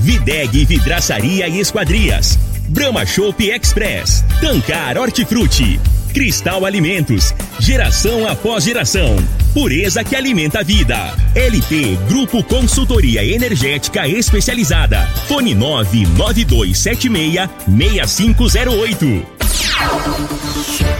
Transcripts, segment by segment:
Videg Vidraçaria e Esquadrias. Brahma Shop Express. Tancar Hortifruti. Cristal Alimentos. Geração após geração. Pureza que alimenta a vida. LT Grupo Consultoria Energética Especializada. Fone 99276 6508.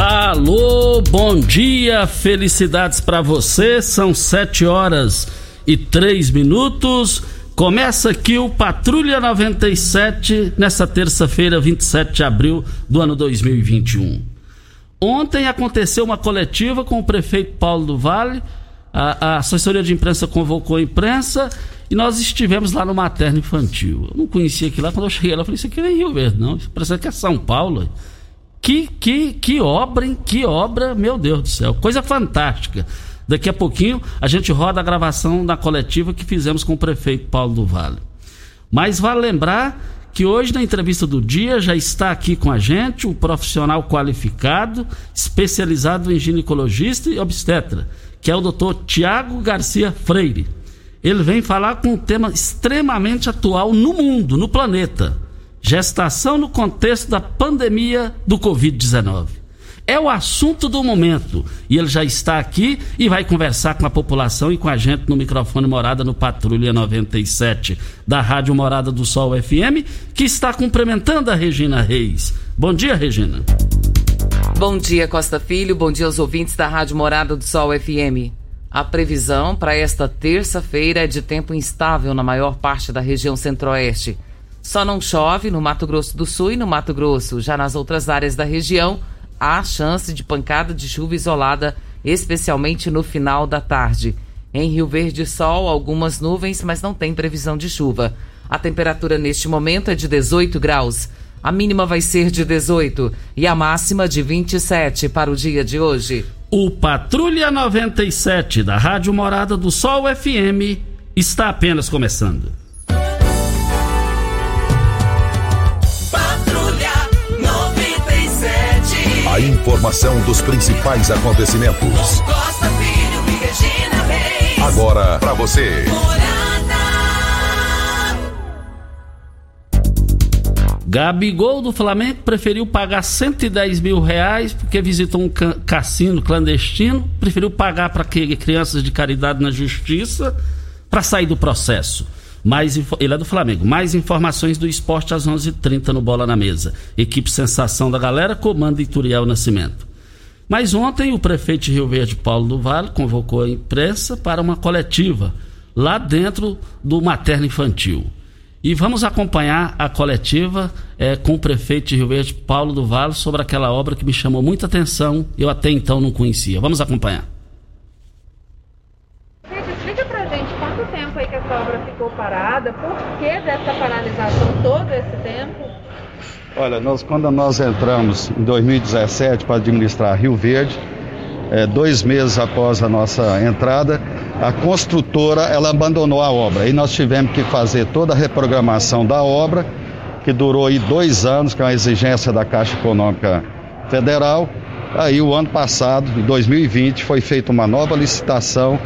Alô, bom dia, felicidades para você. São sete horas e três minutos. Começa aqui o Patrulha 97 nessa terça-feira, 27 de abril do ano 2021. Ontem aconteceu uma coletiva com o prefeito Paulo do Vale. A, a assessoria de imprensa convocou a imprensa e nós estivemos lá no materno infantil. Eu não conhecia aquilo lá. Quando eu cheguei lá, eu falei: Isso aqui não é Rio Verde, não. Isso parece que é São Paulo. Que, que, que obra, hein? Que obra, meu Deus do céu. Coisa fantástica. Daqui a pouquinho a gente roda a gravação da coletiva que fizemos com o prefeito Paulo do Vale. Mas vale lembrar que hoje na entrevista do dia já está aqui com a gente um profissional qualificado, especializado em ginecologista e obstetra, que é o doutor Tiago Garcia Freire. Ele vem falar com um tema extremamente atual no mundo, no planeta Gestação no contexto da pandemia do Covid-19. É o assunto do momento. E ele já está aqui e vai conversar com a população e com a gente no microfone Morada no Patrulha 97 da Rádio Morada do Sol FM, que está cumprimentando a Regina Reis. Bom dia, Regina. Bom dia, Costa Filho. Bom dia aos ouvintes da Rádio Morada do Sol FM. A previsão para esta terça-feira é de tempo instável na maior parte da região centro-oeste. Só não chove no Mato Grosso do Sul e no Mato Grosso. Já nas outras áreas da região, há chance de pancada de chuva isolada, especialmente no final da tarde. Em Rio Verde, sol, algumas nuvens, mas não tem previsão de chuva. A temperatura neste momento é de 18 graus. A mínima vai ser de 18 e a máxima de 27 para o dia de hoje. O Patrulha 97 da Rádio Morada do Sol FM está apenas começando. A informação dos principais acontecimentos. Costa Filho e Regina Reis. Agora para você. Gabigol do Flamengo preferiu pagar 110 mil reais porque visitou um cassino clandestino, preferiu pagar para crianças de caridade na justiça para sair do processo. Mais, ele é do Flamengo. Mais informações do esporte às 11:30 h 30 no Bola na Mesa. Equipe Sensação da Galera comanda Ituriel Nascimento. Mas ontem o prefeito de Rio Verde, Paulo do Vale, convocou a imprensa para uma coletiva lá dentro do materno infantil. E vamos acompanhar a coletiva é, com o prefeito de Rio Verde, Paulo do Vale, sobre aquela obra que me chamou muita atenção, eu até então não conhecia. Vamos acompanhar. ficou parada? Por que dessa paralisação todo esse tempo? Olha, nós quando nós entramos em 2017 para administrar Rio Verde, é, dois meses após a nossa entrada, a construtora ela abandonou a obra. Aí nós tivemos que fazer toda a reprogramação da obra, que durou aí dois anos com a exigência da Caixa Econômica Federal. Aí o ano passado, em 2020, foi feita uma nova licitação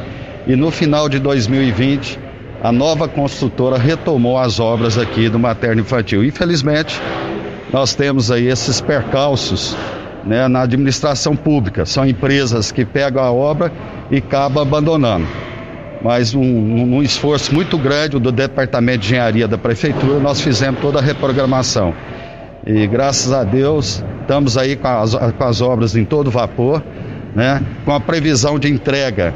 e no final de 2020 a nova construtora retomou as obras aqui do materno infantil. Infelizmente, nós temos aí esses percalços né, na administração pública. São empresas que pegam a obra e acabam abandonando. Mas um, um, esforço muito grande do Departamento de Engenharia da Prefeitura, nós fizemos toda a reprogramação. E graças a Deus, estamos aí com as, com as obras em todo vapor, né, com a previsão de entrega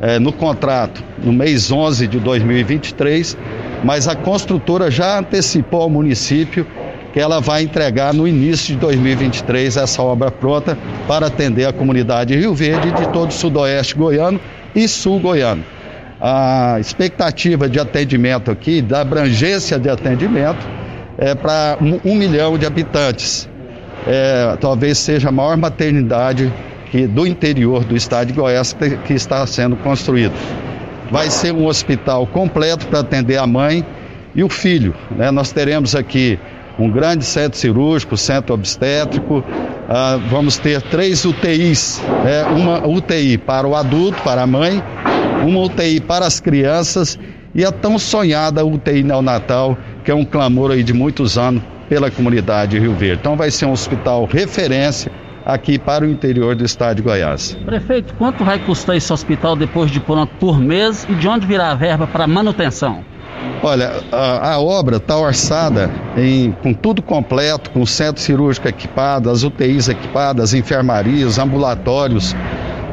é, no contrato no mês 11 de 2023, mas a construtora já antecipou ao município que ela vai entregar no início de 2023 essa obra pronta para atender a comunidade Rio Verde de todo o sudoeste goiano e sul goiano. A expectativa de atendimento aqui, da abrangência de atendimento, é para um, um milhão de habitantes. É, talvez seja a maior maternidade que, do interior do estado de Goiás que está sendo construído. Vai ser um hospital completo para atender a mãe e o filho. Né? Nós teremos aqui um grande centro cirúrgico, centro obstétrico. Ah, vamos ter três UTIs, né? uma UTI para o adulto, para a mãe, uma UTI para as crianças e a tão sonhada UTI neonatal, que é um clamor aí de muitos anos pela comunidade de Rio Verde. Então vai ser um hospital referência aqui para o interior do estado de Goiás. Prefeito, quanto vai custar esse hospital depois de pronto por mês e de onde virá a verba para manutenção? Olha, a, a obra está orçada em, com tudo completo, com o centro cirúrgico equipado, as UTIs equipadas, as enfermarias, ambulatórios,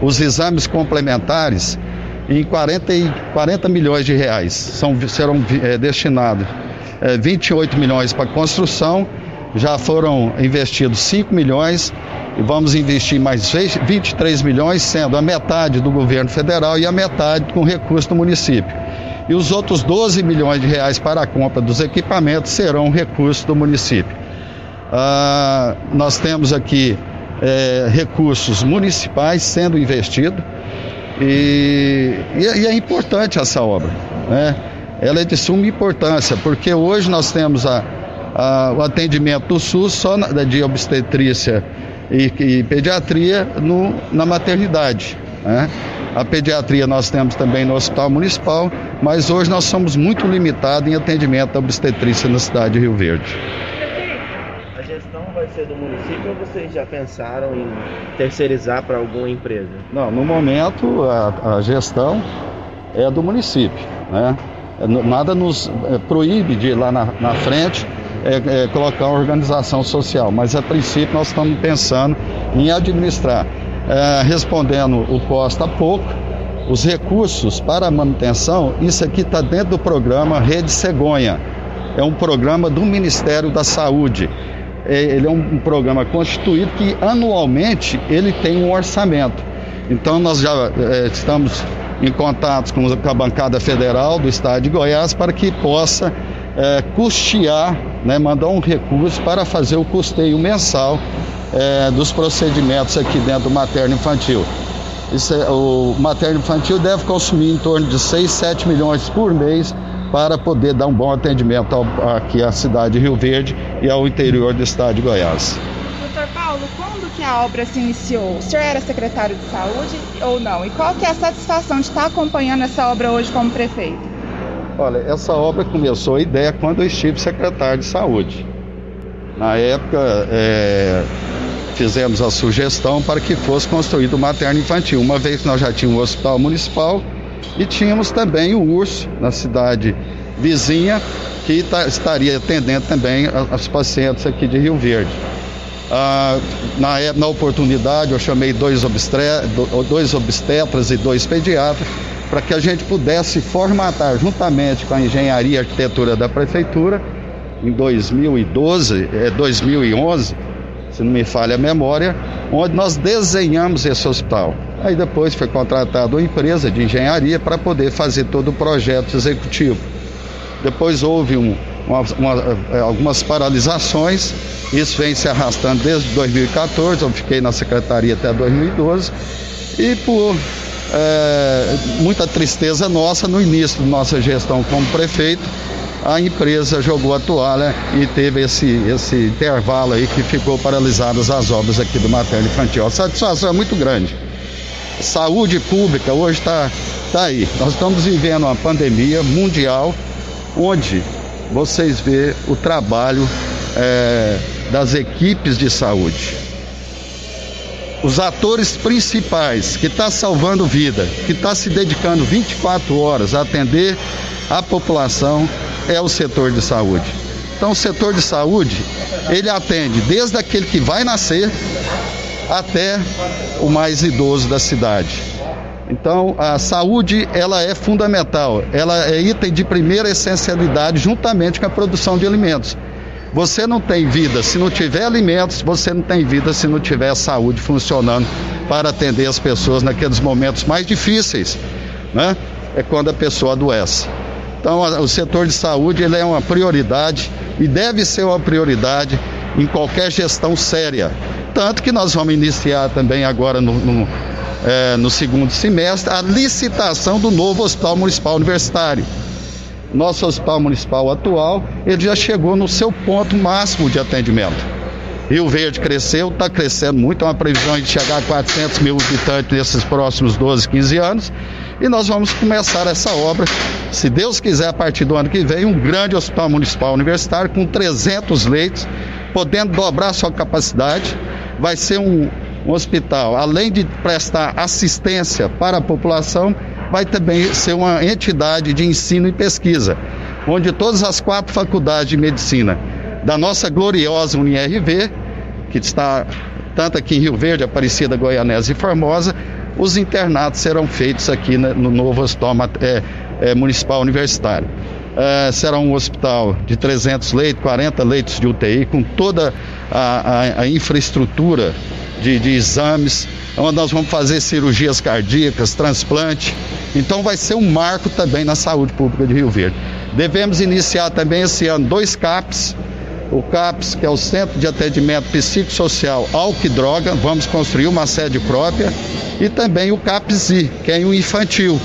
os exames complementares, em 40, 40 milhões de reais. São, serão é, destinados é, 28 milhões para construção, já foram investidos 5 milhões e vamos investir mais 23 milhões, sendo a metade do governo federal e a metade com recurso do município e os outros 12 milhões de reais para a compra dos equipamentos serão recursos do município. Ah, nós temos aqui é, recursos municipais sendo investidos e, e, e, é importante essa obra, né? Ela é de suma importância, porque hoje nós temos a, a, o atendimento do SUS só na, de obstetrícia e, e pediatria no, na maternidade. Né? A pediatria nós temos também no Hospital Municipal, mas hoje nós somos muito limitados em atendimento à obstetrícia na cidade de Rio Verde. A gestão vai ser do município ou vocês já pensaram em terceirizar para alguma empresa? Não, no momento a, a gestão é do município, né? Nada nos é, proíbe de ir lá na, na frente é, é, colocar uma organização social, mas a princípio nós estamos pensando em administrar é, respondendo o Costa há pouco, os recursos para a manutenção, isso aqui está dentro do programa Rede Cegonha. É um programa do Ministério da Saúde. É, ele é um, um programa constituído que anualmente ele tem um orçamento. Então nós já é, estamos em contato com a bancada federal do estado de Goiás para que possa é, custear, né, mandar um recurso para fazer o custeio mensal é, dos procedimentos aqui dentro do materno infantil. É, o materno infantil deve consumir em torno de 6, 7 milhões por mês para poder dar um bom atendimento ao, aqui à cidade de Rio Verde e ao interior do estado de Goiás. Doutor Paulo, quando que a obra se iniciou? O senhor era secretário de saúde ou não? E qual que é a satisfação de estar acompanhando essa obra hoje como prefeito? Olha, essa obra começou a ideia quando eu estive secretário de saúde. Na época, é, fizemos a sugestão para que fosse construído o materno infantil, uma vez que nós já tínhamos o hospital municipal e tínhamos também o URSS na cidade vizinha, que tá, estaria atendendo também as pacientes aqui de Rio Verde. Ah, na, na oportunidade, eu chamei dois, obstre, dois obstetras e dois pediatras para que a gente pudesse formatar, juntamente com a engenharia e arquitetura da prefeitura, em 2012, é, 2011, se não me falha a memória, onde nós desenhamos esse hospital. Aí depois foi contratada uma empresa de engenharia para poder fazer todo o projeto executivo. Depois houve um, uma, uma, é, algumas paralisações, isso vem se arrastando desde 2014, eu fiquei na secretaria até 2012, e por é, muita tristeza nossa no início da nossa gestão como prefeito. A empresa jogou a toalha e teve esse, esse intervalo aí que ficou paralisadas as obras aqui do materno infantil. A satisfação é muito grande. Saúde pública hoje está tá aí. Nós estamos vivendo uma pandemia mundial onde vocês vê o trabalho é, das equipes de saúde os atores principais que está salvando vida, que está se dedicando 24 horas a atender a população é o setor de saúde. Então, o setor de saúde ele atende desde aquele que vai nascer até o mais idoso da cidade. Então, a saúde ela é fundamental, ela é item de primeira essencialidade juntamente com a produção de alimentos. Você não tem vida se não tiver alimentos, você não tem vida se não tiver saúde funcionando para atender as pessoas naqueles momentos mais difíceis, né? É quando a pessoa adoece. Então, o setor de saúde ele é uma prioridade e deve ser uma prioridade em qualquer gestão séria. Tanto que nós vamos iniciar também agora no, no, é, no segundo semestre a licitação do novo Hospital Municipal Universitário nosso hospital municipal atual, ele já chegou no seu ponto máximo de atendimento. Rio Verde cresceu, está crescendo muito, é uma previsão de chegar a 400 mil habitantes nesses próximos 12, 15 anos. E nós vamos começar essa obra, se Deus quiser, a partir do ano que vem, um grande hospital municipal universitário com 300 leitos, podendo dobrar sua capacidade. Vai ser um, um hospital, além de prestar assistência para a população, vai também ser uma entidade de ensino e pesquisa, onde todas as quatro faculdades de medicina da nossa gloriosa UniRV, que está tanto aqui em Rio Verde, Aparecida, Goianese e Formosa, os internatos serão feitos aqui no novo hospital é, é, municipal universitário. É, será um hospital de 300 leitos, 40 leitos de UTI, com toda a, a, a infraestrutura de, de exames, onde nós vamos fazer cirurgias cardíacas, transplante. Então vai ser um marco também na saúde pública de Rio Verde. Devemos iniciar também esse ano dois CAPs. O CAPS, que é o Centro de Atendimento Psicossocial Álcool e Droga, vamos construir uma sede própria. E também o CAPSI, que é o infantil,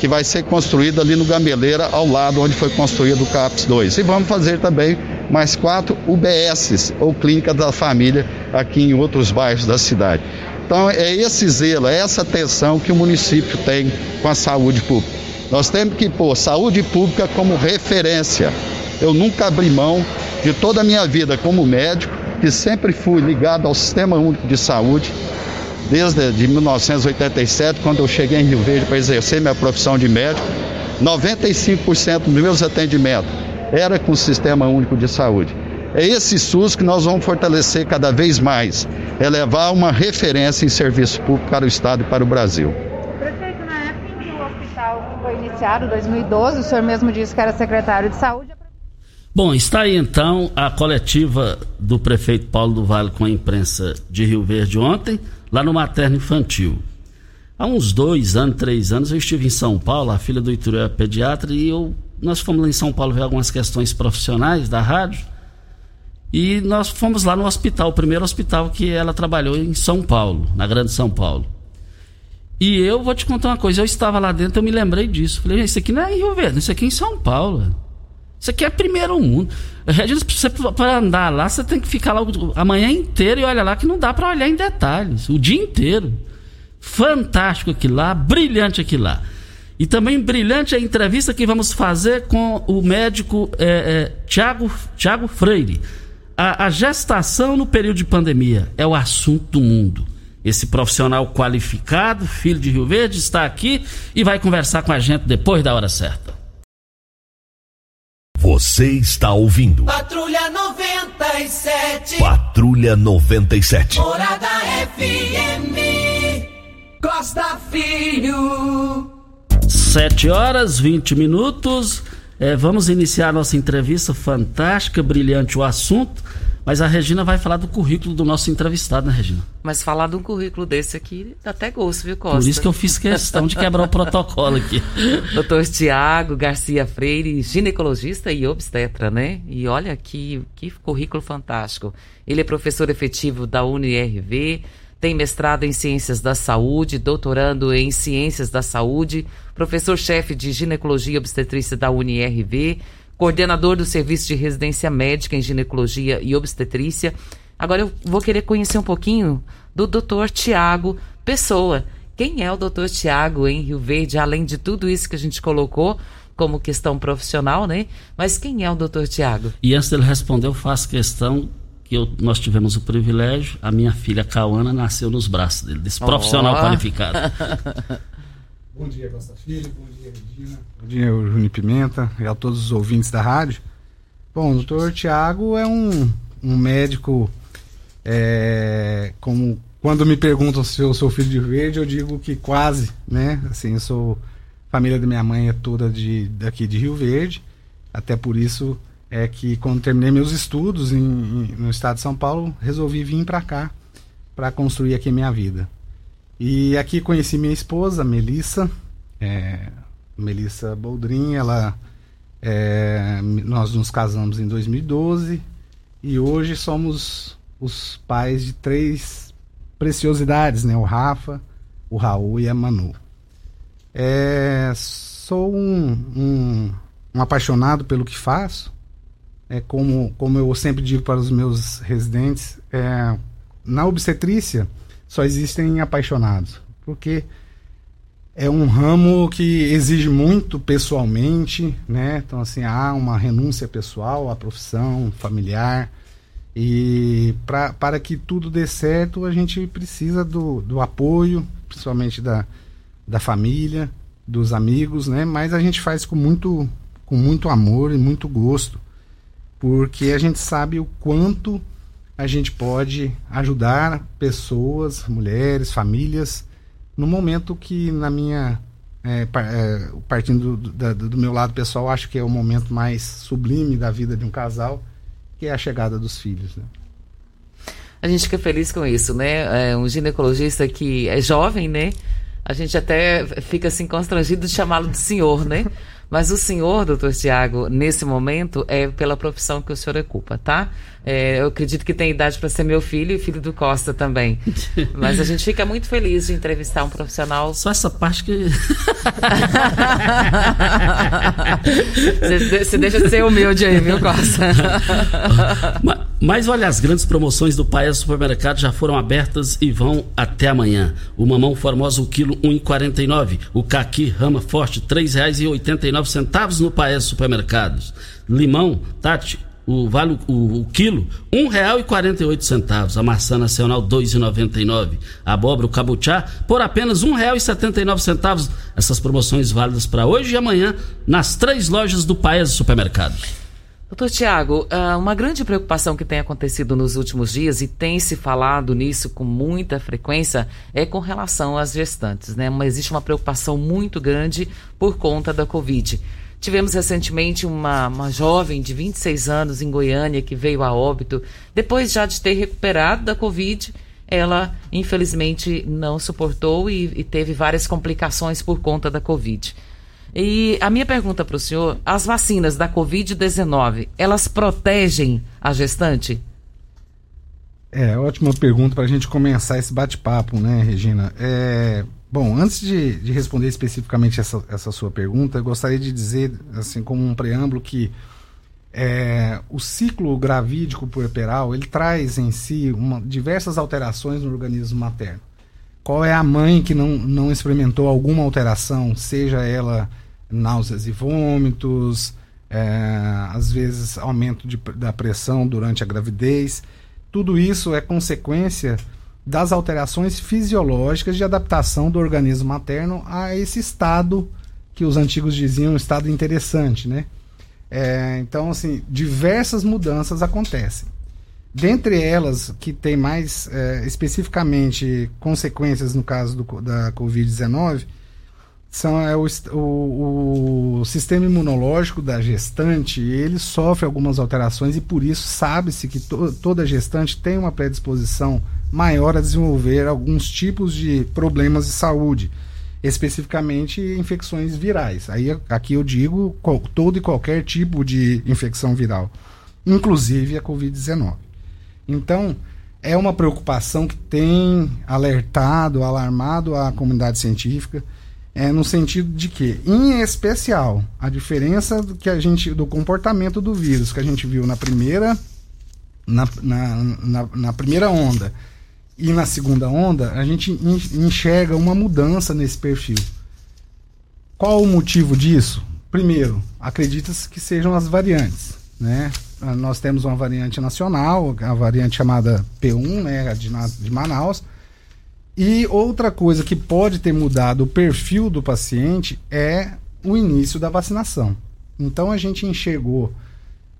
que vai ser construído ali no Gameleira, ao lado onde foi construído o CAPS 2. E vamos fazer também mais quatro UBSs, ou Clínica da Família, aqui em outros bairros da cidade. Então é esse zelo, é essa atenção que o município tem com a saúde pública. Nós temos que pôr saúde pública como referência. Eu nunca abri mão de toda a minha vida como médico, que sempre fui ligado ao Sistema Único de Saúde, desde de 1987, quando eu cheguei em Rio Verde para exercer minha profissão de médico. 95% dos meus atendimentos era com o Sistema Único de Saúde. É esse SUS que nós vamos fortalecer cada vez mais, é levar uma referência em serviço público para o Estado e para o Brasil. Prefeito, na época em que o hospital foi iniciado, 2012, o senhor mesmo disse que era secretário de saúde. Bom, está aí então a coletiva do prefeito Paulo do Vale com a imprensa de Rio Verde ontem, lá no Materno Infantil. Há uns dois anos, três anos, eu estive em São Paulo, a filha do Ituru é pediatra, e eu nós fomos lá em São Paulo ver algumas questões profissionais da rádio. E nós fomos lá no hospital, o primeiro hospital que ela trabalhou em São Paulo, na Grande São Paulo. E eu vou te contar uma coisa, eu estava lá dentro, eu me lembrei disso. Falei, isso aqui não é em Rio Verde, isso aqui é em São Paulo. Isso aqui é primeiro mundo. Para andar lá, você tem que ficar lá a manhã inteira e olha lá que não dá para olhar em detalhes, o dia inteiro. Fantástico aqui lá, brilhante aqui lá. E também brilhante a entrevista que vamos fazer com o médico é, é, Tiago, Tiago Freire. A, a gestação no período de pandemia é o assunto do mundo. Esse profissional qualificado, filho de Rio Verde, está aqui e vai conversar com a gente depois da hora certa. Você está ouvindo. Patrulha 97. Patrulha 97. Morada FM. Costa Filho. 7 horas 20 minutos. É, vamos iniciar nossa entrevista fantástica, brilhante o assunto. Mas a Regina vai falar do currículo do nosso entrevistado, né, Regina? Mas falar de um currículo desse aqui dá até gosto, viu, Costa? Por isso que eu fiz questão de quebrar o protocolo aqui. Doutor Tiago Garcia Freire, ginecologista e obstetra, né? E olha que, que currículo fantástico. Ele é professor efetivo da UniRV, tem mestrado em Ciências da Saúde, doutorando em Ciências da Saúde, professor-chefe de Ginecologia e Obstetrícia da UniRV, coordenador do Serviço de Residência Médica em Ginecologia e Obstetrícia. Agora eu vou querer conhecer um pouquinho do Dr. Tiago Pessoa. Quem é o Dr. Tiago em Rio Verde, além de tudo isso que a gente colocou como questão profissional, né? Mas quem é o Dr. Tiago? E antes dele responder, eu faço questão que eu, nós tivemos o privilégio, a minha filha Cauana nasceu nos braços dele, desse profissional oh. qualificado. bom dia, Costa Filho, bom dia, Regina. Bom dia, Juni Pimenta e a todos os ouvintes da rádio. Bom, o doutor Tiago é um, um médico, é, como quando me perguntam se eu sou filho de verde, eu digo que quase, né? Assim, eu sou. A família da minha mãe é toda de, daqui de Rio Verde, até por isso é que quando terminei meus estudos em, em, no estado de São Paulo, resolvi vir para cá para construir aqui minha vida. E aqui conheci minha esposa, Melissa, é, Melissa Boldrin, ela é, nós nos casamos em 2012 e hoje somos os pais de três preciosidades, né? O Rafa, o Raul e a Manu. É, sou um, um, um apaixonado pelo que faço é, como, como eu sempre digo para os meus residentes, é, na obstetrícia só existem apaixonados, porque é um ramo que exige muito pessoalmente, né? Então, assim, há uma renúncia pessoal à profissão, familiar. E pra, para que tudo dê certo, a gente precisa do, do apoio, principalmente da, da família, dos amigos, né? Mas a gente faz com muito, com muito amor e muito gosto porque a gente sabe o quanto a gente pode ajudar pessoas, mulheres, famílias, no momento que na minha é, é, partindo do, do, do, meu lado pessoal, acho que é o momento mais sublime da vida de um casal, que é a chegada dos filhos. Né? A gente fica feliz com isso, né? É um ginecologista que é jovem, né? A gente até fica assim constrangido de chamá-lo de senhor, né? Mas o senhor, doutor Tiago, nesse momento, é pela profissão que o senhor ocupa, tá? É, eu acredito que tem idade para ser meu filho e filho do Costa também. Mas a gente fica muito feliz de entrevistar um profissional. Só essa parte que. você, deixa de ser humilde aí, viu, Costa? mas, mas olha, as grandes promoções do Paes Supermercado já foram abertas e vão até amanhã. O mamão formosa, o quilo 1,49. O caqui rama forte, R$ 3,89 no Paes Supermercados. Limão, Tati, o vale o, o quilo um oito centavos a maçã nacional e nove a abóbora o cabuchá por apenas um nove centavos essas promoções válidas para hoje e amanhã nas três lojas do Paes Supermercado Doutor Tiago, ah, uma grande preocupação que tem acontecido nos últimos dias e tem se falado nisso com muita frequência é com relação às gestantes, né? Mas existe uma preocupação muito grande por conta da Covid. Tivemos recentemente uma, uma jovem de 26 anos em Goiânia que veio a óbito. Depois já de ter recuperado da Covid, ela infelizmente não suportou e, e teve várias complicações por conta da Covid. E a minha pergunta para o senhor: as vacinas da Covid-19, elas protegem a gestante? É, ótima pergunta para a gente começar esse bate-papo, né, Regina? É, Bom, antes de, de responder especificamente essa, essa sua pergunta, eu gostaria de dizer, assim como um preâmbulo, que é, o ciclo gravídico puerperal ele traz em si uma, diversas alterações no organismo materno. Qual é a mãe que não, não experimentou alguma alteração, seja ela náuseas e vômitos, é, às vezes aumento de, da pressão durante a gravidez? Tudo isso é consequência das alterações fisiológicas de adaptação do organismo materno a esse estado que os antigos diziam estado interessante, né? É, então, assim, diversas mudanças acontecem. Dentre elas, que tem mais é, especificamente consequências no caso do, da Covid-19, são é, o, o, o, sistema imunológico da gestante, ele sofre algumas alterações e por isso sabe-se que to, toda gestante tem uma predisposição maior a desenvolver alguns tipos de problemas de saúde, especificamente infecções virais. Aí aqui eu digo qual, todo e qualquer tipo de infecção viral, inclusive a COVID-19. Então, é uma preocupação que tem alertado, alarmado a comunidade científica, é, no sentido de que, em especial, a diferença do que a gente do comportamento do vírus que a gente viu na primeira na, na, na, na primeira onda e na segunda onda, a gente enxerga uma mudança nesse perfil. Qual o motivo disso? Primeiro, acredita-se que sejam as variantes, né? Ah, nós temos uma variante nacional, a variante chamada P1, né, de, de Manaus. E outra coisa que pode ter mudado o perfil do paciente é o início da vacinação. Então a gente enxergou,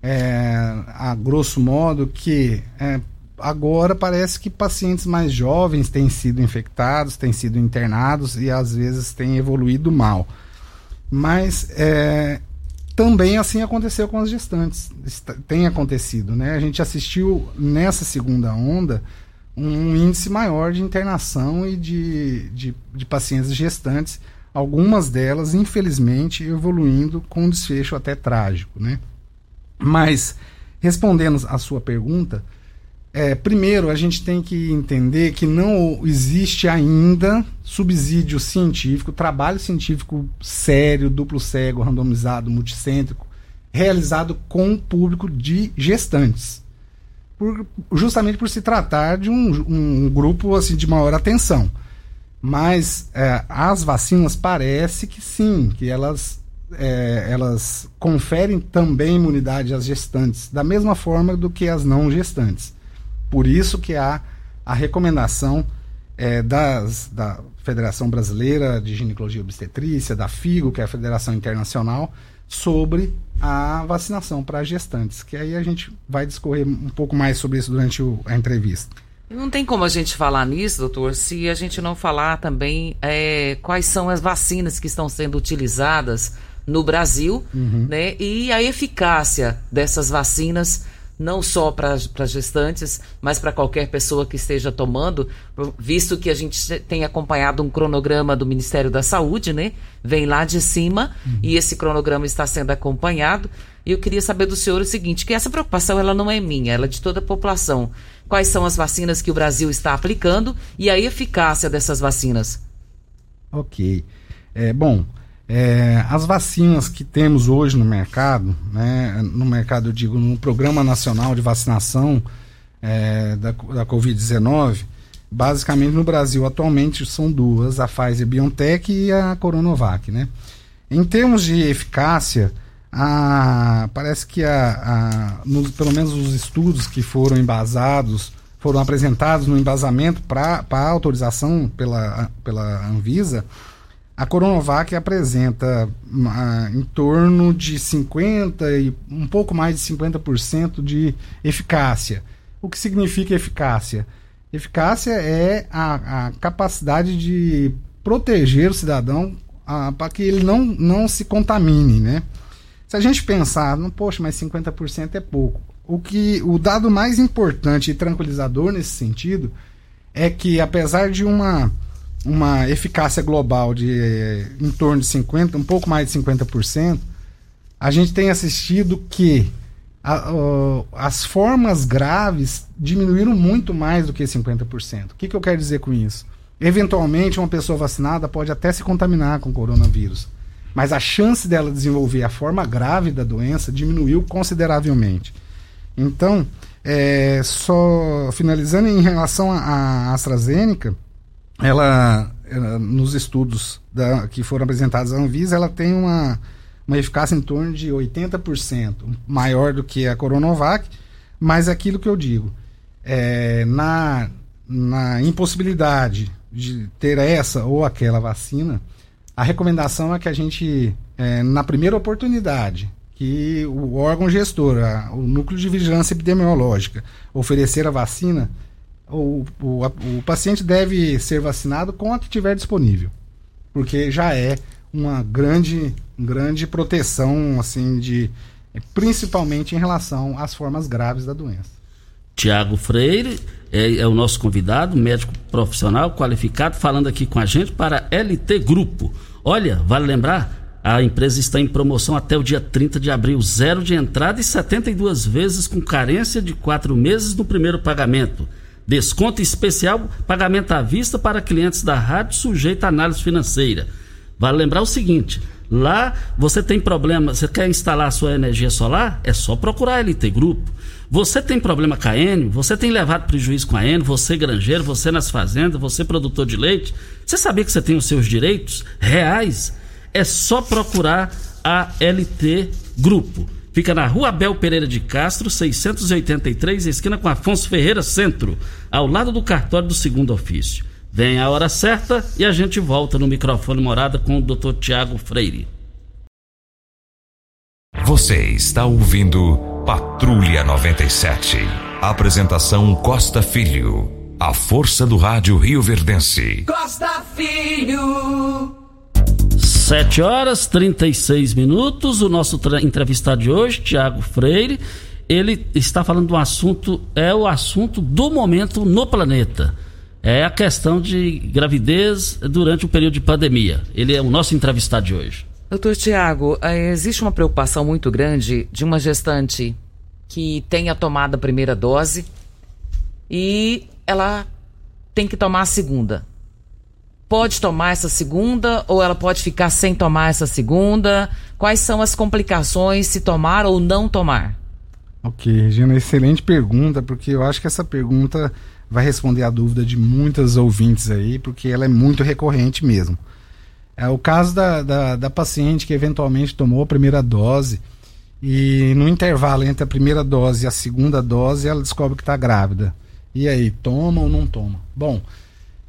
é, a grosso modo, que é, agora parece que pacientes mais jovens têm sido infectados, têm sido internados e às vezes têm evoluído mal. Mas é, também assim aconteceu com as gestantes. Tem acontecido, né? A gente assistiu nessa segunda onda um índice maior de internação e de, de, de pacientes gestantes, algumas delas, infelizmente, evoluindo com um desfecho até trágico, né? Mas, respondendo à sua pergunta, é, primeiro, a gente tem que entender que não existe ainda subsídio científico, trabalho científico sério, duplo cego, randomizado, multicêntrico, realizado com o público de gestantes. Por, justamente por se tratar de um, um grupo assim, de maior atenção. Mas é, as vacinas parece que sim, que elas, é, elas conferem também imunidade às gestantes, da mesma forma do que as não gestantes. Por isso que há a recomendação é, das, da Federação Brasileira de Ginecologia e Obstetrícia, da FIGO, que é a Federação Internacional, sobre a vacinação para gestantes. Que aí a gente vai discorrer um pouco mais sobre isso durante o, a entrevista. Não tem como a gente falar nisso, doutor, se a gente não falar também é, quais são as vacinas que estão sendo utilizadas no Brasil, uhum. né? E a eficácia dessas vacinas não só para gestantes, mas para qualquer pessoa que esteja tomando, visto que a gente tem acompanhado um cronograma do Ministério da Saúde, né? Vem lá de cima uhum. e esse cronograma está sendo acompanhado. E eu queria saber do senhor o seguinte, que essa preocupação ela não é minha, ela é de toda a população. Quais são as vacinas que o Brasil está aplicando e a eficácia dessas vacinas? Ok. É, bom, é, as vacinas que temos hoje no mercado, né, no mercado, eu digo, no Programa Nacional de Vacinação é, da, da Covid-19, basicamente no Brasil atualmente são duas, a Pfizer BioNTech e a Coronavac. Né? Em termos de eficácia, a, parece que a, a no, pelo menos os estudos que foram embasados, foram apresentados no embasamento para a autorização pela, pela Anvisa, a Coronavac apresenta uh, em torno de 50 e um pouco mais de 50% de eficácia. O que significa eficácia? Eficácia é a, a capacidade de proteger o cidadão para que ele não, não se contamine, né? Se a gente pensar, não, poxa, mas 50% é pouco. O que o dado mais importante e tranquilizador nesse sentido é que apesar de uma uma eficácia global de em torno de 50%, um pouco mais de 50%, a gente tem assistido que a, as formas graves diminuíram muito mais do que 50%. O que, que eu quero dizer com isso? Eventualmente, uma pessoa vacinada pode até se contaminar com coronavírus, mas a chance dela desenvolver a forma grave da doença diminuiu consideravelmente. Então, é, só finalizando em relação à AstraZeneca, ela, nos estudos da, que foram apresentados à Anvisa, ela tem uma, uma eficácia em torno de 80%, maior do que a Coronavac, mas aquilo que eu digo, é, na, na impossibilidade de ter essa ou aquela vacina, a recomendação é que a gente, é, na primeira oportunidade, que o órgão gestor, a, o núcleo de vigilância epidemiológica, oferecer a vacina, o, o, o paciente deve ser vacinado com a que tiver disponível, porque já é uma grande, grande proteção, assim, de principalmente em relação às formas graves da doença. Tiago Freire é, é, o nosso convidado, médico profissional qualificado, falando aqui com a gente para LT Grupo. Olha, vale lembrar, a empresa está em promoção até o dia 30 de abril, zero de entrada e 72 vezes com carência de quatro meses no primeiro pagamento. Desconto especial, pagamento à vista para clientes da rádio sujeito a análise financeira. Vale lembrar o seguinte: lá você tem problema, você quer instalar a sua energia solar? É só procurar a LT Grupo. Você tem problema com a Enio, você tem levado prejuízo com a Enio, você granjeiro, você nas fazendas, você produtor de leite. Você sabia que você tem os seus direitos reais? É só procurar a LT Grupo. Fica na rua Abel Pereira de Castro, 683, esquina com Afonso Ferreira Centro, ao lado do cartório do segundo ofício. Vem a hora certa e a gente volta no microfone morada com o Dr. Tiago Freire. Você está ouvindo Patrulha 97. Apresentação Costa Filho. A força do rádio Rio Verdense. Costa Filho. 7 horas 36 minutos. O nosso entrevistado de hoje, Tiago Freire, ele está falando de um assunto, é o assunto do momento no planeta. É a questão de gravidez durante o período de pandemia. Ele é o nosso entrevistado de hoje. Doutor Tiago, eh, existe uma preocupação muito grande de uma gestante que tenha tomado a primeira dose e ela tem que tomar a segunda pode tomar essa segunda ou ela pode ficar sem tomar essa segunda? Quais são as complicações se tomar ou não tomar? Ok, Regina, excelente pergunta, porque eu acho que essa pergunta vai responder a dúvida de muitas ouvintes aí, porque ela é muito recorrente mesmo. É o caso da, da, da paciente que eventualmente tomou a primeira dose e no intervalo entre a primeira dose e a segunda dose ela descobre que está grávida. E aí, toma ou não toma? Bom,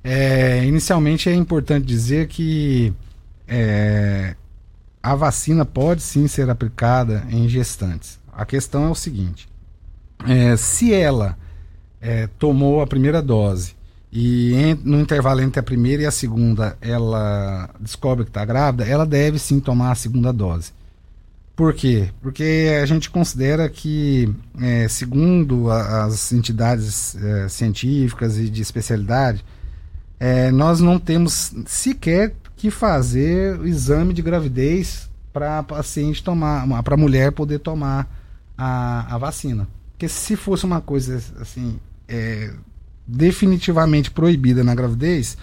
é, inicialmente é importante dizer que é, a vacina pode sim ser aplicada em gestantes. A questão é o seguinte: é, se ela é, tomou a primeira dose e em, no intervalo entre a primeira e a segunda ela descobre que está grávida, ela deve sim tomar a segunda dose. Por quê? Porque a gente considera que, é, segundo a, as entidades é, científicas e de especialidade, é, nós não temos sequer que fazer o exame de gravidez para paciente tomar, para mulher poder tomar a, a vacina. Porque se fosse uma coisa assim, é, definitivamente proibida na gravidez,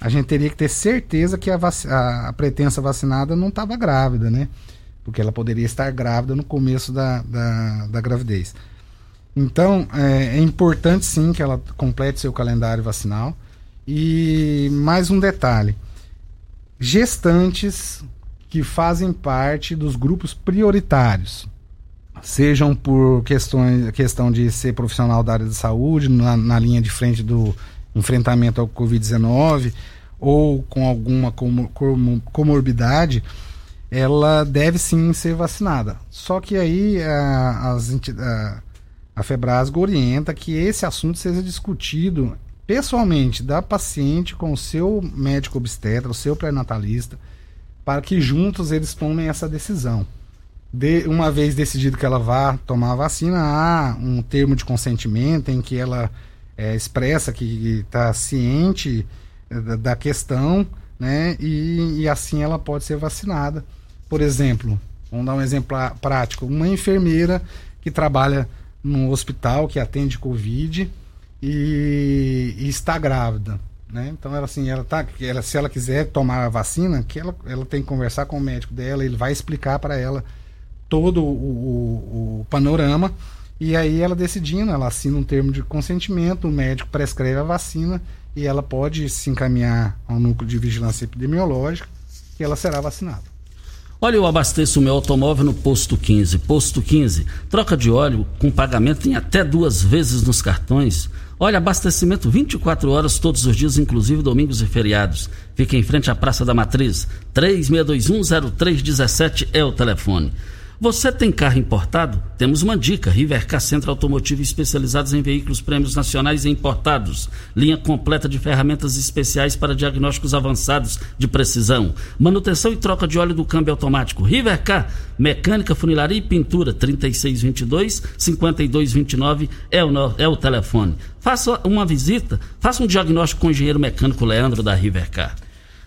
a gente teria que ter certeza que a, a, a pretensa vacinada não estava grávida, né? Porque ela poderia estar grávida no começo da, da, da gravidez. Então, é, é importante sim que ela complete seu calendário vacinal. E mais um detalhe: gestantes que fazem parte dos grupos prioritários, sejam por questões, questão de ser profissional da área de saúde, na, na linha de frente do enfrentamento ao Covid-19, ou com alguma comorbidade, ela deve sim ser vacinada. Só que aí a, as, a, a Febrasgo orienta que esse assunto seja discutido pessoalmente da paciente com o seu médico obstetra, o seu pré-natalista, para que juntos eles tomem essa decisão. De, uma vez decidido que ela vá tomar a vacina, há um termo de consentimento em que ela é, expressa que está ciente é, da, da, questão, né? E, e assim ela pode ser vacinada. Por exemplo, vamos dar um exemplo prático: uma enfermeira que trabalha num hospital que atende Covid e, e está grávida. Né? Então ela assim, ela tá, ela, se ela quiser tomar a vacina, que ela, ela tem que conversar com o médico dela, ele vai explicar para ela todo o, o, o, panorama e aí ela decidindo, ela assina um termo de consentimento, o médico prescreve a vacina e ela pode se encaminhar ao núcleo de vigilância epidemiológica e ela será vacinada. Olha, eu abasteço o meu automóvel no Posto 15. Posto 15, troca de óleo com pagamento em até duas vezes nos cartões. Olha, abastecimento 24 horas todos os dias, inclusive domingos e feriados. Fica em frente à Praça da Matriz. 36210317 é o telefone. Você tem carro importado? Temos uma dica: Rivercar Centro Automotivo especializados em veículos prêmios nacionais e importados. Linha completa de ferramentas especiais para diagnósticos avançados de precisão. Manutenção e troca de óleo do câmbio automático. Rivercar, mecânica, funilaria e pintura. 3622 5229 é o, é o telefone. Faça uma visita, faça um diagnóstico com o engenheiro mecânico Leandro da Rivercar.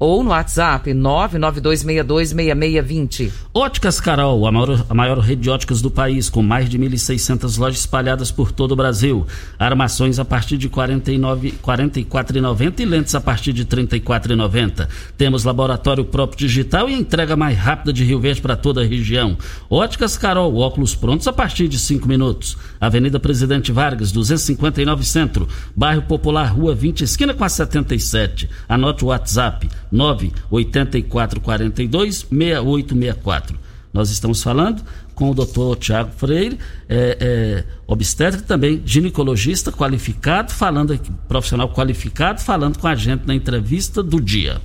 ou no WhatsApp 992626620. Óticas Carol, a maior, a maior rede de óticas do país, com mais de 1.600 lojas espalhadas por todo o Brasil. Armações a partir de R$ 44,90 e lentes a partir de R$ 34,90. Temos laboratório próprio digital e entrega mais rápida de Rio Verde para toda a região. Óticas Carol, óculos prontos a partir de 5 minutos. Avenida Presidente Vargas, 259 Centro, Bairro Popular, Rua 20, esquina com a 77. Anote o WhatsApp 98442 6864. Nós estamos falando com o doutor Tiago Freire, é, é, obstetra e também ginecologista qualificado, falando aqui, profissional qualificado, falando com a gente na entrevista do dia.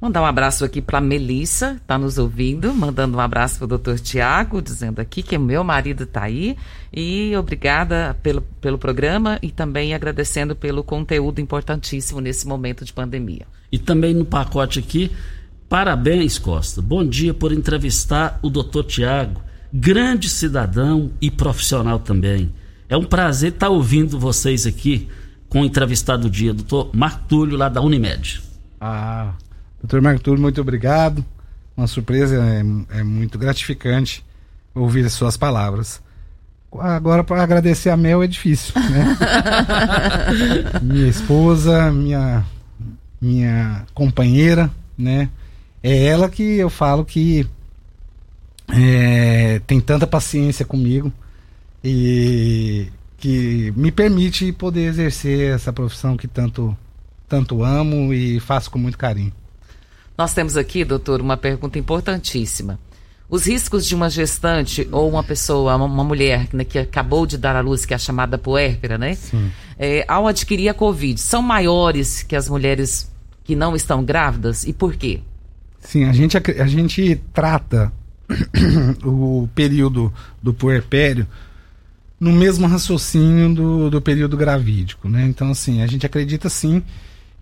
Mandar um abraço aqui para Melissa, tá nos ouvindo, mandando um abraço para o doutor Tiago, dizendo aqui que meu marido está aí. E obrigada pelo, pelo programa e também agradecendo pelo conteúdo importantíssimo nesse momento de pandemia. E também no pacote aqui, parabéns, Costa. Bom dia por entrevistar o doutor Tiago, grande cidadão e profissional também. É um prazer estar ouvindo vocês aqui com o entrevistado do dia, doutor Marco Túlio, lá da Unimed. Ah, Doutor Marco Túlio, muito obrigado. Uma surpresa, é, é muito gratificante ouvir as suas palavras. Agora, para agradecer a Mel é difícil, né? minha esposa, minha, minha companheira, né? É ela que eu falo que é, tem tanta paciência comigo e que me permite poder exercer essa profissão que tanto, tanto amo e faço com muito carinho. Nós temos aqui, doutor, uma pergunta importantíssima. Os riscos de uma gestante ou uma pessoa, uma mulher né, que acabou de dar à luz, que é a chamada puérpera, né? É, ao adquirir a Covid, são maiores que as mulheres que não estão grávidas? E por quê? Sim, a gente, a gente trata o período do puerpério no mesmo raciocínio do, do período gravídico, né? Então, assim, a gente acredita sim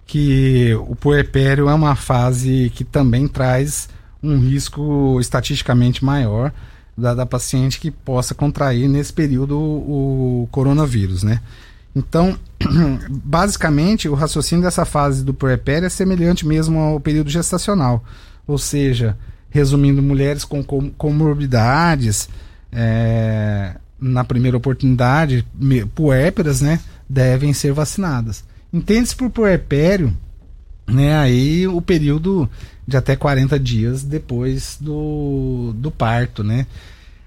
que o puerpério é uma fase que também traz um risco estatisticamente maior da, da paciente que possa contrair nesse período o, coronavírus, né? Então, basicamente, o raciocínio dessa fase do puerpério é semelhante mesmo ao período gestacional, ou seja, resumindo, mulheres com com comorbidades é, na primeira oportunidade, puérperas, né, devem ser vacinadas. Entende-se por puerpério, né, aí o período de até 40 dias depois do, do parto, né?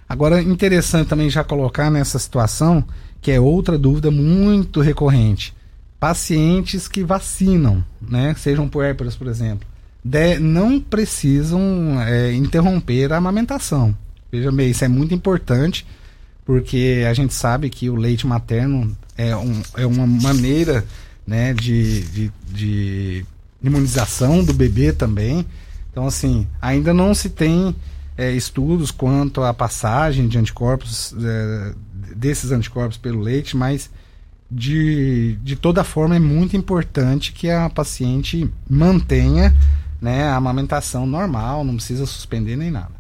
Agora, interessante também já colocar nessa situação, que é outra dúvida muito recorrente. Pacientes que vacinam, né, sejam puérperas, por exemplo, de, não precisam é, interromper a amamentação. Veja bem, isso é muito importante, porque a gente sabe que o leite materno é, um, é uma maneira né, de, de, de imunização do bebê também. Então, assim, ainda não se tem é, estudos quanto à passagem de anticorpos, é, desses anticorpos pelo leite, mas de, de toda forma é muito importante que a paciente mantenha né, a amamentação normal, não precisa suspender nem nada.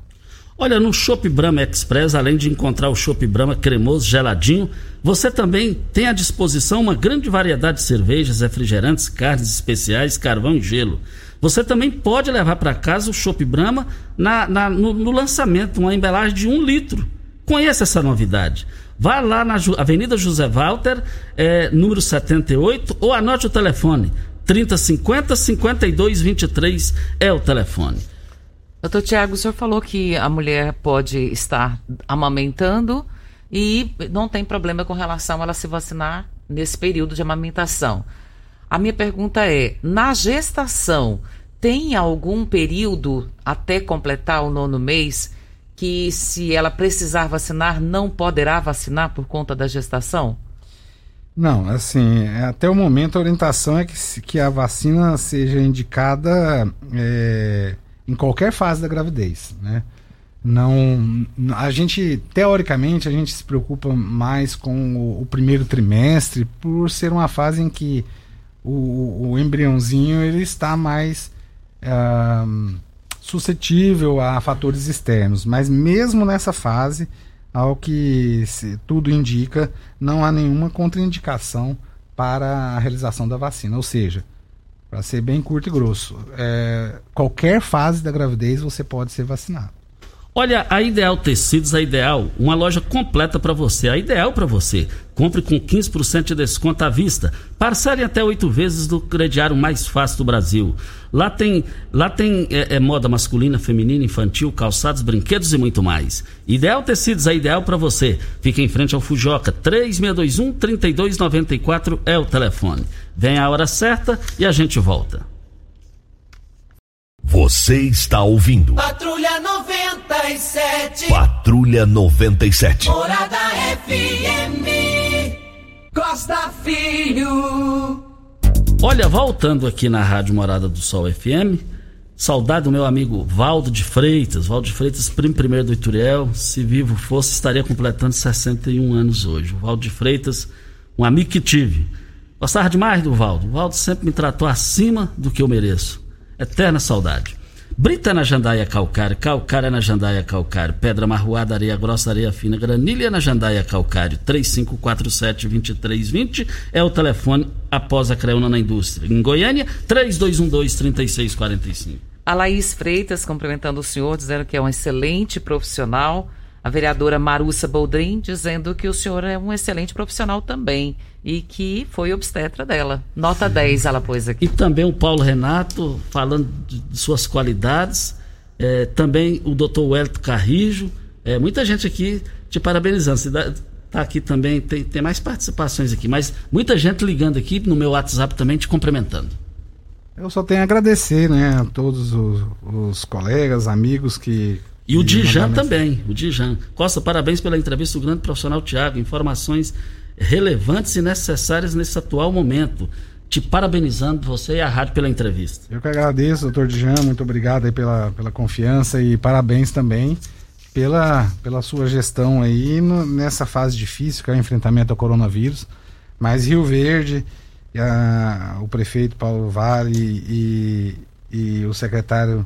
Olha, no Shop Brahma Express, além de encontrar o Shop Brahma cremoso, geladinho, você também tem à disposição uma grande variedade de cervejas, refrigerantes, carnes especiais, carvão e gelo. Você também pode levar para casa o Shop Brahma na, na no, no, lançamento, uma embalagem de um litro. Conheça essa novidade. Vá lá na Avenida José Walter, é, número 78, ou anote o telefone. 3050 5223 é o telefone. Doutor Tiago, o senhor falou que a mulher pode estar amamentando e não tem problema com relação a ela se vacinar nesse período de amamentação. A minha pergunta é: na gestação, tem algum período até completar o nono mês que, se ela precisar vacinar, não poderá vacinar por conta da gestação? Não, assim, até o momento a orientação é que, que a vacina seja indicada. É em qualquer fase da gravidez, né? Não, a gente teoricamente a gente se preocupa mais com o, o primeiro trimestre por ser uma fase em que o, o embriãozinho ele está mais suscetível a fatores externos, mas mesmo nessa fase, ao que tudo indica, não há nenhuma contraindicação para a realização da vacina, ou seja, para ser bem curto e grosso, é, qualquer fase da gravidez você pode ser vacinado. Olha, a Ideal Tecidos, a Ideal, uma loja completa para você, a ideal para você. Compre com 15% de desconto à vista. Parcele até oito vezes do crediário mais fácil do Brasil. Lá tem, lá tem é, é, moda masculina, feminina, infantil, calçados, brinquedos e muito mais. Ideal Tecidos, a ideal para você. Fica em frente ao Fujoca, 3621-3294 é o telefone. Vem a hora certa e a gente volta. Você está ouvindo. Patrulha 97. Patrulha 97. Morada FM. Costa Filho. Olha, voltando aqui na Rádio Morada do Sol FM. Saudade do meu amigo Valdo de Freitas. Valdo de Freitas, primo primeiro do Ituriel. Se vivo fosse, estaria completando 61 anos hoje. O Valdo de Freitas, um amigo que tive. Gostava demais do Valdo. O Valdo sempre me tratou acima do que eu mereço Eterna saudade. Brita na jandaia calcário, calcária na jandaia calcário, pedra marroada, areia grossa, areia fina, granilha na jandaia calcário, 3547-2320 é o telefone após a creuna na indústria. Em Goiânia, 3212-3645. A Laís Freitas cumprimentando o senhor, dizendo que é um excelente profissional a vereadora Marussa Boldrin dizendo que o senhor é um excelente profissional também e que foi obstetra dela. Nota Sim. 10 ela pôs aqui. E também o Paulo Renato falando de, de suas qualidades. É, também o doutor Wellington Carrijo. É, muita gente aqui te parabenizando. Você tá aqui também, tem, tem mais participações aqui, mas muita gente ligando aqui no meu WhatsApp também te cumprimentando. Eu só tenho a agradecer, né, a todos os, os colegas, amigos que e o Dijan também, o Dijan. Costa, parabéns pela entrevista do grande profissional Tiago. Informações relevantes e necessárias nesse atual momento. Te parabenizando você e a rádio pela entrevista. Eu que agradeço, doutor Dijan, muito obrigado aí pela, pela confiança e parabéns também pela, pela sua gestão aí no, nessa fase difícil que é o enfrentamento ao coronavírus. Mas Rio Verde, a, o prefeito Paulo Vale e, e o secretário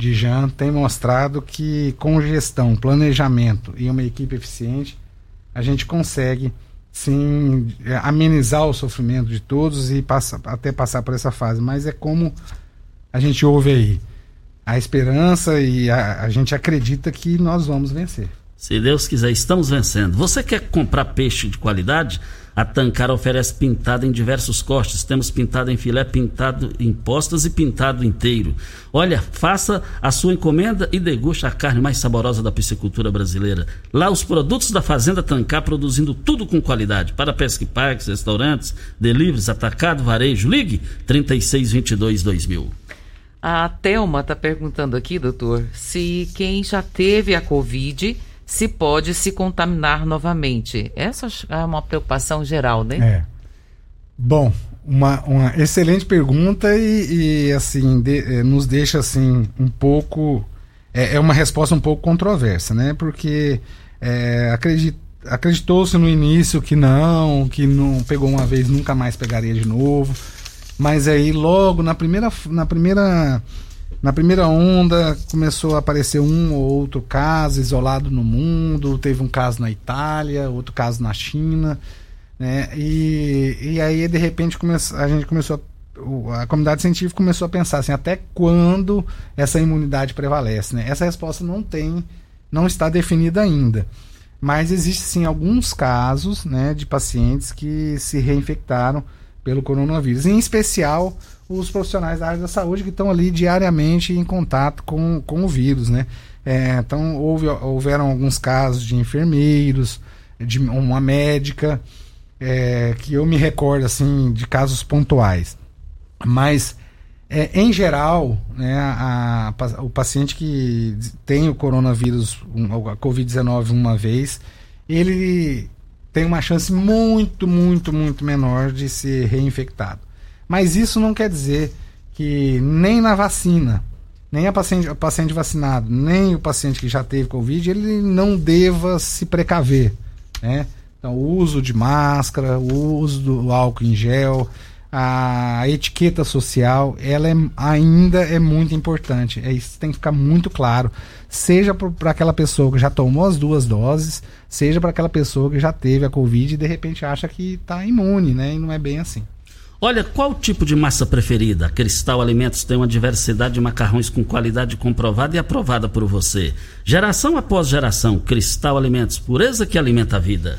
Dijan tem mostrado que com gestão, planejamento e uma equipe eficiente, a gente consegue sim amenizar o sofrimento de todos e passa, até passar por essa fase. Mas é como a gente ouve aí. A esperança e a, a gente acredita que nós vamos vencer. Se Deus quiser, estamos vencendo. Você quer comprar peixe de qualidade? A Tancar oferece pintado em diversos cortes. Temos pintado em filé, pintado em postas e pintado inteiro. Olha, faça a sua encomenda e deguste a carne mais saborosa da piscicultura brasileira. Lá os produtos da Fazenda Tancar produzindo tudo com qualidade. Para pesca e parques, restaurantes, deliveries, atacado, varejo. Ligue 3622 2000. A Thelma está perguntando aqui, doutor, se quem já teve a Covid se pode se contaminar novamente. Essa é uma preocupação geral, né? É. Bom, uma, uma excelente pergunta e, e assim de, é, nos deixa assim um pouco é, é, uma resposta um pouco controversa, né? Porque é, acredit, acreditou-se no início que não, que não pegou uma vez nunca mais pegaria de novo, mas aí logo na primeira na primeira na primeira onda começou a aparecer um ou outro caso isolado no mundo, teve um caso na Itália, outro caso na China, né? E, e aí de repente a gente começou a, a comunidade científica começou a pensar assim, até quando essa imunidade prevalece, né? Essa resposta não tem, não está definida ainda. Mas existem sim alguns casos, né, de pacientes que se reinfectaram pelo coronavírus, em especial os profissionais da área da saúde que estão ali diariamente em contato com, com o vírus, né? É, então houve, houveram alguns casos de enfermeiros, de uma médica, é, que eu me recordo assim de casos pontuais. Mas é, em geral, né, a, a, o paciente que tem o coronavírus, a Covid-19 uma vez, ele tem uma chance muito, muito, muito menor de ser reinfectado. Mas isso não quer dizer que nem na vacina nem a paciente, a paciente vacinado, nem o paciente que já teve Covid, ele não deva se precaver, né? Então, o uso de máscara, o uso do álcool em gel, a etiqueta social, ela é, ainda é muito importante. É, isso tem que ficar muito claro. Seja para aquela pessoa que já tomou as duas doses, seja para aquela pessoa que já teve a Covid e de repente acha que está imune, né? E não é bem assim. Olha, qual tipo de massa preferida? A Cristal Alimentos tem uma diversidade de macarrões com qualidade comprovada e aprovada por você. Geração após geração, Cristal Alimentos, pureza que alimenta a vida.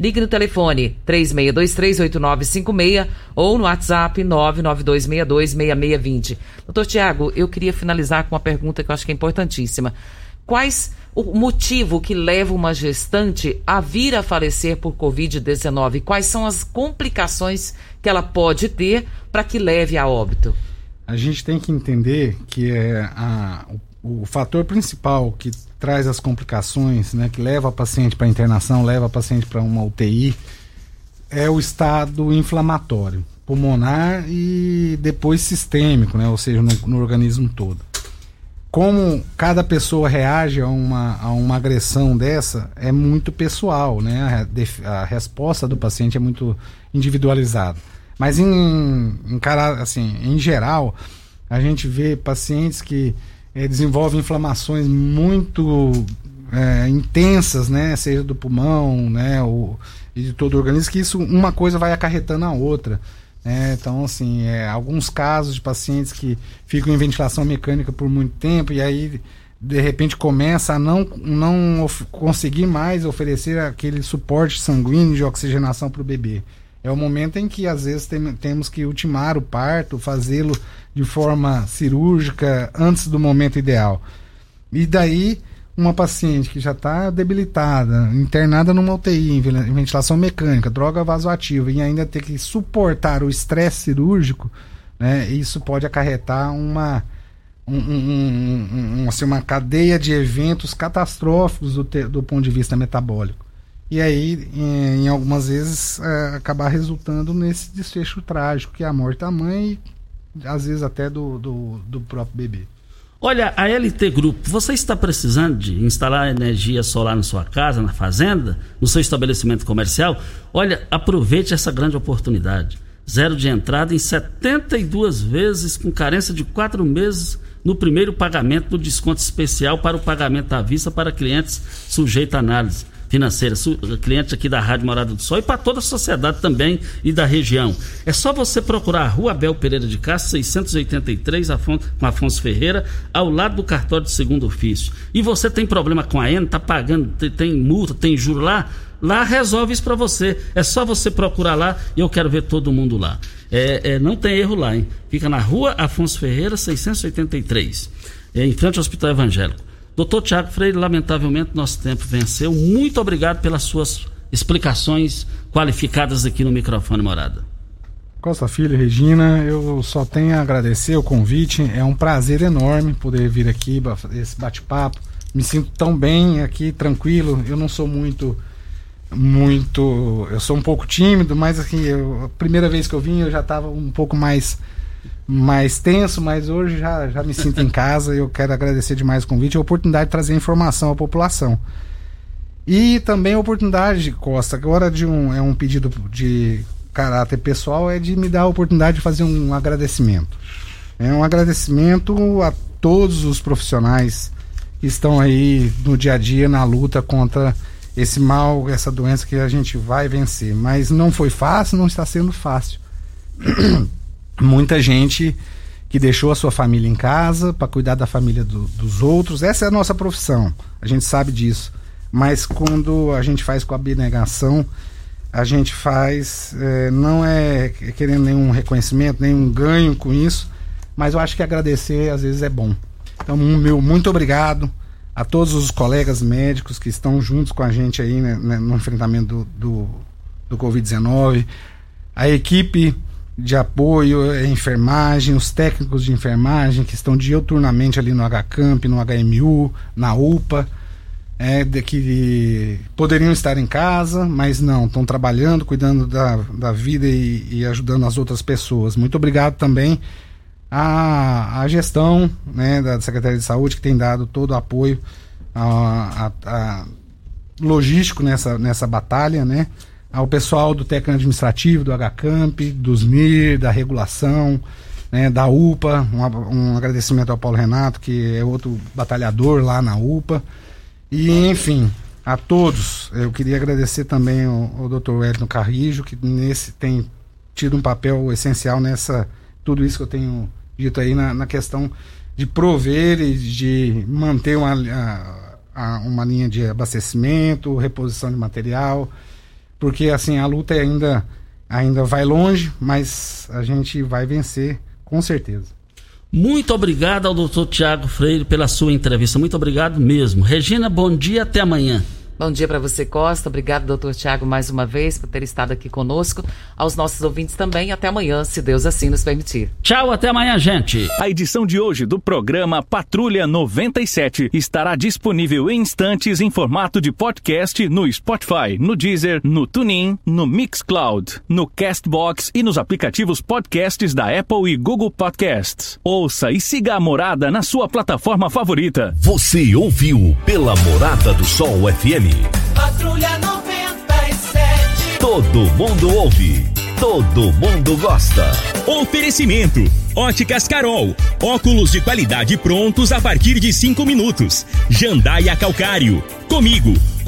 Ligue no telefone 36238956 ou no WhatsApp 992626620. Doutor Tiago, eu queria finalizar com uma pergunta que eu acho que é importantíssima. Quais o motivo que leva uma gestante a vir a falecer por Covid-19? Quais são as complicações que ela pode ter para que leve a óbito? A gente tem que entender que é a, o, o fator principal que traz as complicações, né, que leva a paciente para internação, leva a paciente para uma UTI, é o estado inflamatório pulmonar e depois sistêmico, né, ou seja, no, no organismo todo. Como cada pessoa reage a uma, a uma agressão dessa é muito pessoal, né? A, a resposta do paciente é muito individualizada. Mas em, em, assim, em geral, a gente vê pacientes que é, desenvolve inflamações muito é, intensas, né, seja do pulmão, né, e de todo o organismo, que isso uma coisa vai acarretando a outra. Né? Então, assim, é, alguns casos de pacientes que ficam em ventilação mecânica por muito tempo e aí de repente começa a não, não conseguir mais oferecer aquele suporte sanguíneo de oxigenação para o bebê. É o momento em que às vezes tem, temos que ultimar o parto, fazê-lo de forma cirúrgica antes do momento ideal. E daí, uma paciente que já está debilitada, internada numa UTI, em ventilação mecânica, droga vasoativa, e ainda ter que suportar o estresse cirúrgico, né, isso pode acarretar uma, um, um, um, assim, uma cadeia de eventos catastróficos do, te, do ponto de vista metabólico. E aí, em, em algumas vezes, é, acabar resultando nesse desfecho trágico, que é a morte da mãe às vezes até do, do, do próprio bebê. Olha, a LT Grupo, você está precisando de instalar energia solar na sua casa, na fazenda, no seu estabelecimento comercial? Olha, aproveite essa grande oportunidade. Zero de entrada em 72 vezes, com carência de quatro meses no primeiro pagamento do desconto especial para o pagamento à vista para clientes sujeitos a análise financeira, cliente aqui da Rádio Morada do Sol e para toda a sociedade também e da região. É só você procurar a Rua Abel Pereira de Castro, 683, com Afonso Ferreira, ao lado do cartório de segundo ofício. E você tem problema com a ENA, tá pagando, tem, tem multa, tem juro lá, lá resolve isso para você. É só você procurar lá e eu quero ver todo mundo lá. É, é, não tem erro lá, hein? Fica na rua Afonso Ferreira, 683, é, em frente ao Hospital Evangélico. Doutor Tiago Freire, lamentavelmente nosso tempo venceu. Muito obrigado pelas suas explicações qualificadas aqui no microfone Morada. Costa Filho, Regina, eu só tenho a agradecer o convite. É um prazer enorme poder vir aqui, esse bate-papo. Me sinto tão bem aqui, tranquilo. Eu não sou muito muito. Eu sou um pouco tímido, mas assim, eu, a primeira vez que eu vim eu já estava um pouco mais mais tenso, mas hoje já, já me sinto em casa. Eu quero agradecer demais o convite e a oportunidade de trazer informação à população. E também a oportunidade, Costa, agora de um, é um pedido de caráter pessoal, é de me dar a oportunidade de fazer um agradecimento. É um agradecimento a todos os profissionais que estão aí no dia a dia na luta contra esse mal, essa doença que a gente vai vencer. Mas não foi fácil, não está sendo fácil. muita gente que deixou a sua família em casa para cuidar da família do, dos outros. Essa é a nossa profissão, a gente sabe disso. Mas quando a gente faz com abnegação, a gente faz, é, não é querendo nenhum reconhecimento, nenhum ganho com isso, mas eu acho que agradecer às vezes é bom. Então, meu muito obrigado a todos os colegas médicos que estão juntos com a gente aí né, né no enfrentamento do, do do Covid-19, a equipe de apoio, a enfermagem, os técnicos de enfermagem que estão diuturnamente ali no HCamp, no HMU, na UPA, é, de que poderiam estar em casa, mas não, estão trabalhando, cuidando da, da vida e, e ajudando as outras pessoas. Muito obrigado também à, à gestão né, da Secretaria de Saúde, que tem dado todo o apoio a, a, a logístico nessa, nessa batalha, né? Ao pessoal do técnico administrativo, do HCamp, dos MIR, da regulação, né, da UPA, um, um agradecimento ao Paulo Renato, que é outro batalhador lá na UPA. E, enfim, a todos. Eu queria agradecer também ao, ao Dr. Wellington Carrijo, que nesse tem tido um papel essencial nessa tudo isso que eu tenho dito aí na, na questão de prover e de manter uma, a, a, uma linha de abastecimento, reposição de material, porque assim a luta ainda ainda vai longe, mas a gente vai vencer com certeza. Muito obrigado ao doutor Tiago Freire pela sua entrevista. Muito obrigado mesmo. Regina, bom dia, até amanhã. Bom dia para você, Costa. Obrigado, doutor Tiago, mais uma vez por ter estado aqui conosco. Aos nossos ouvintes também. Até amanhã, se Deus assim nos permitir. Tchau, até amanhã, gente. A edição de hoje do programa Patrulha 97 estará disponível em instantes em formato de podcast no Spotify, no Deezer, no TuneIn, no Mixcloud, no Castbox e nos aplicativos podcasts da Apple e Google Podcasts. Ouça e siga a Morada na sua plataforma favorita. Você ouviu pela Morada do Sol FM. Patrulha 97. Todo mundo ouve, todo mundo gosta. Oferecimento: Óticas Carol. Óculos de qualidade prontos a partir de cinco minutos. Jandaia Calcário. Comigo.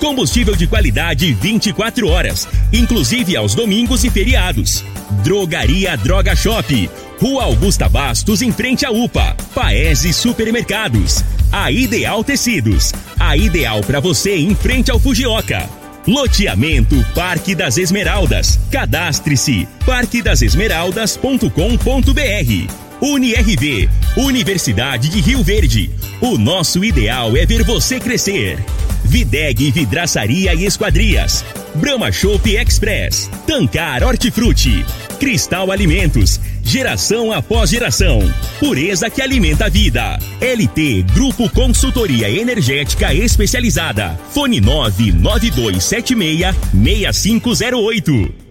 Combustível de qualidade 24 horas, inclusive aos domingos e feriados. Drogaria Droga Shop. Rua Augusta Bastos, em frente à UPA. Paese Supermercados. A Ideal Tecidos. A ideal para você em frente ao Fujioka. Loteamento Parque das Esmeraldas. Cadastre-se parquedasesmeraldas.com.br. UniRV, Universidade de Rio Verde. O nosso ideal é ver você crescer. Videg Vidraçaria e Esquadrias. Brahma Shop Express. Tancar Hortifruti. Cristal Alimentos. Geração após geração. Pureza que alimenta a vida. LT Grupo Consultoria Energética Especializada. Fone 99276 6508.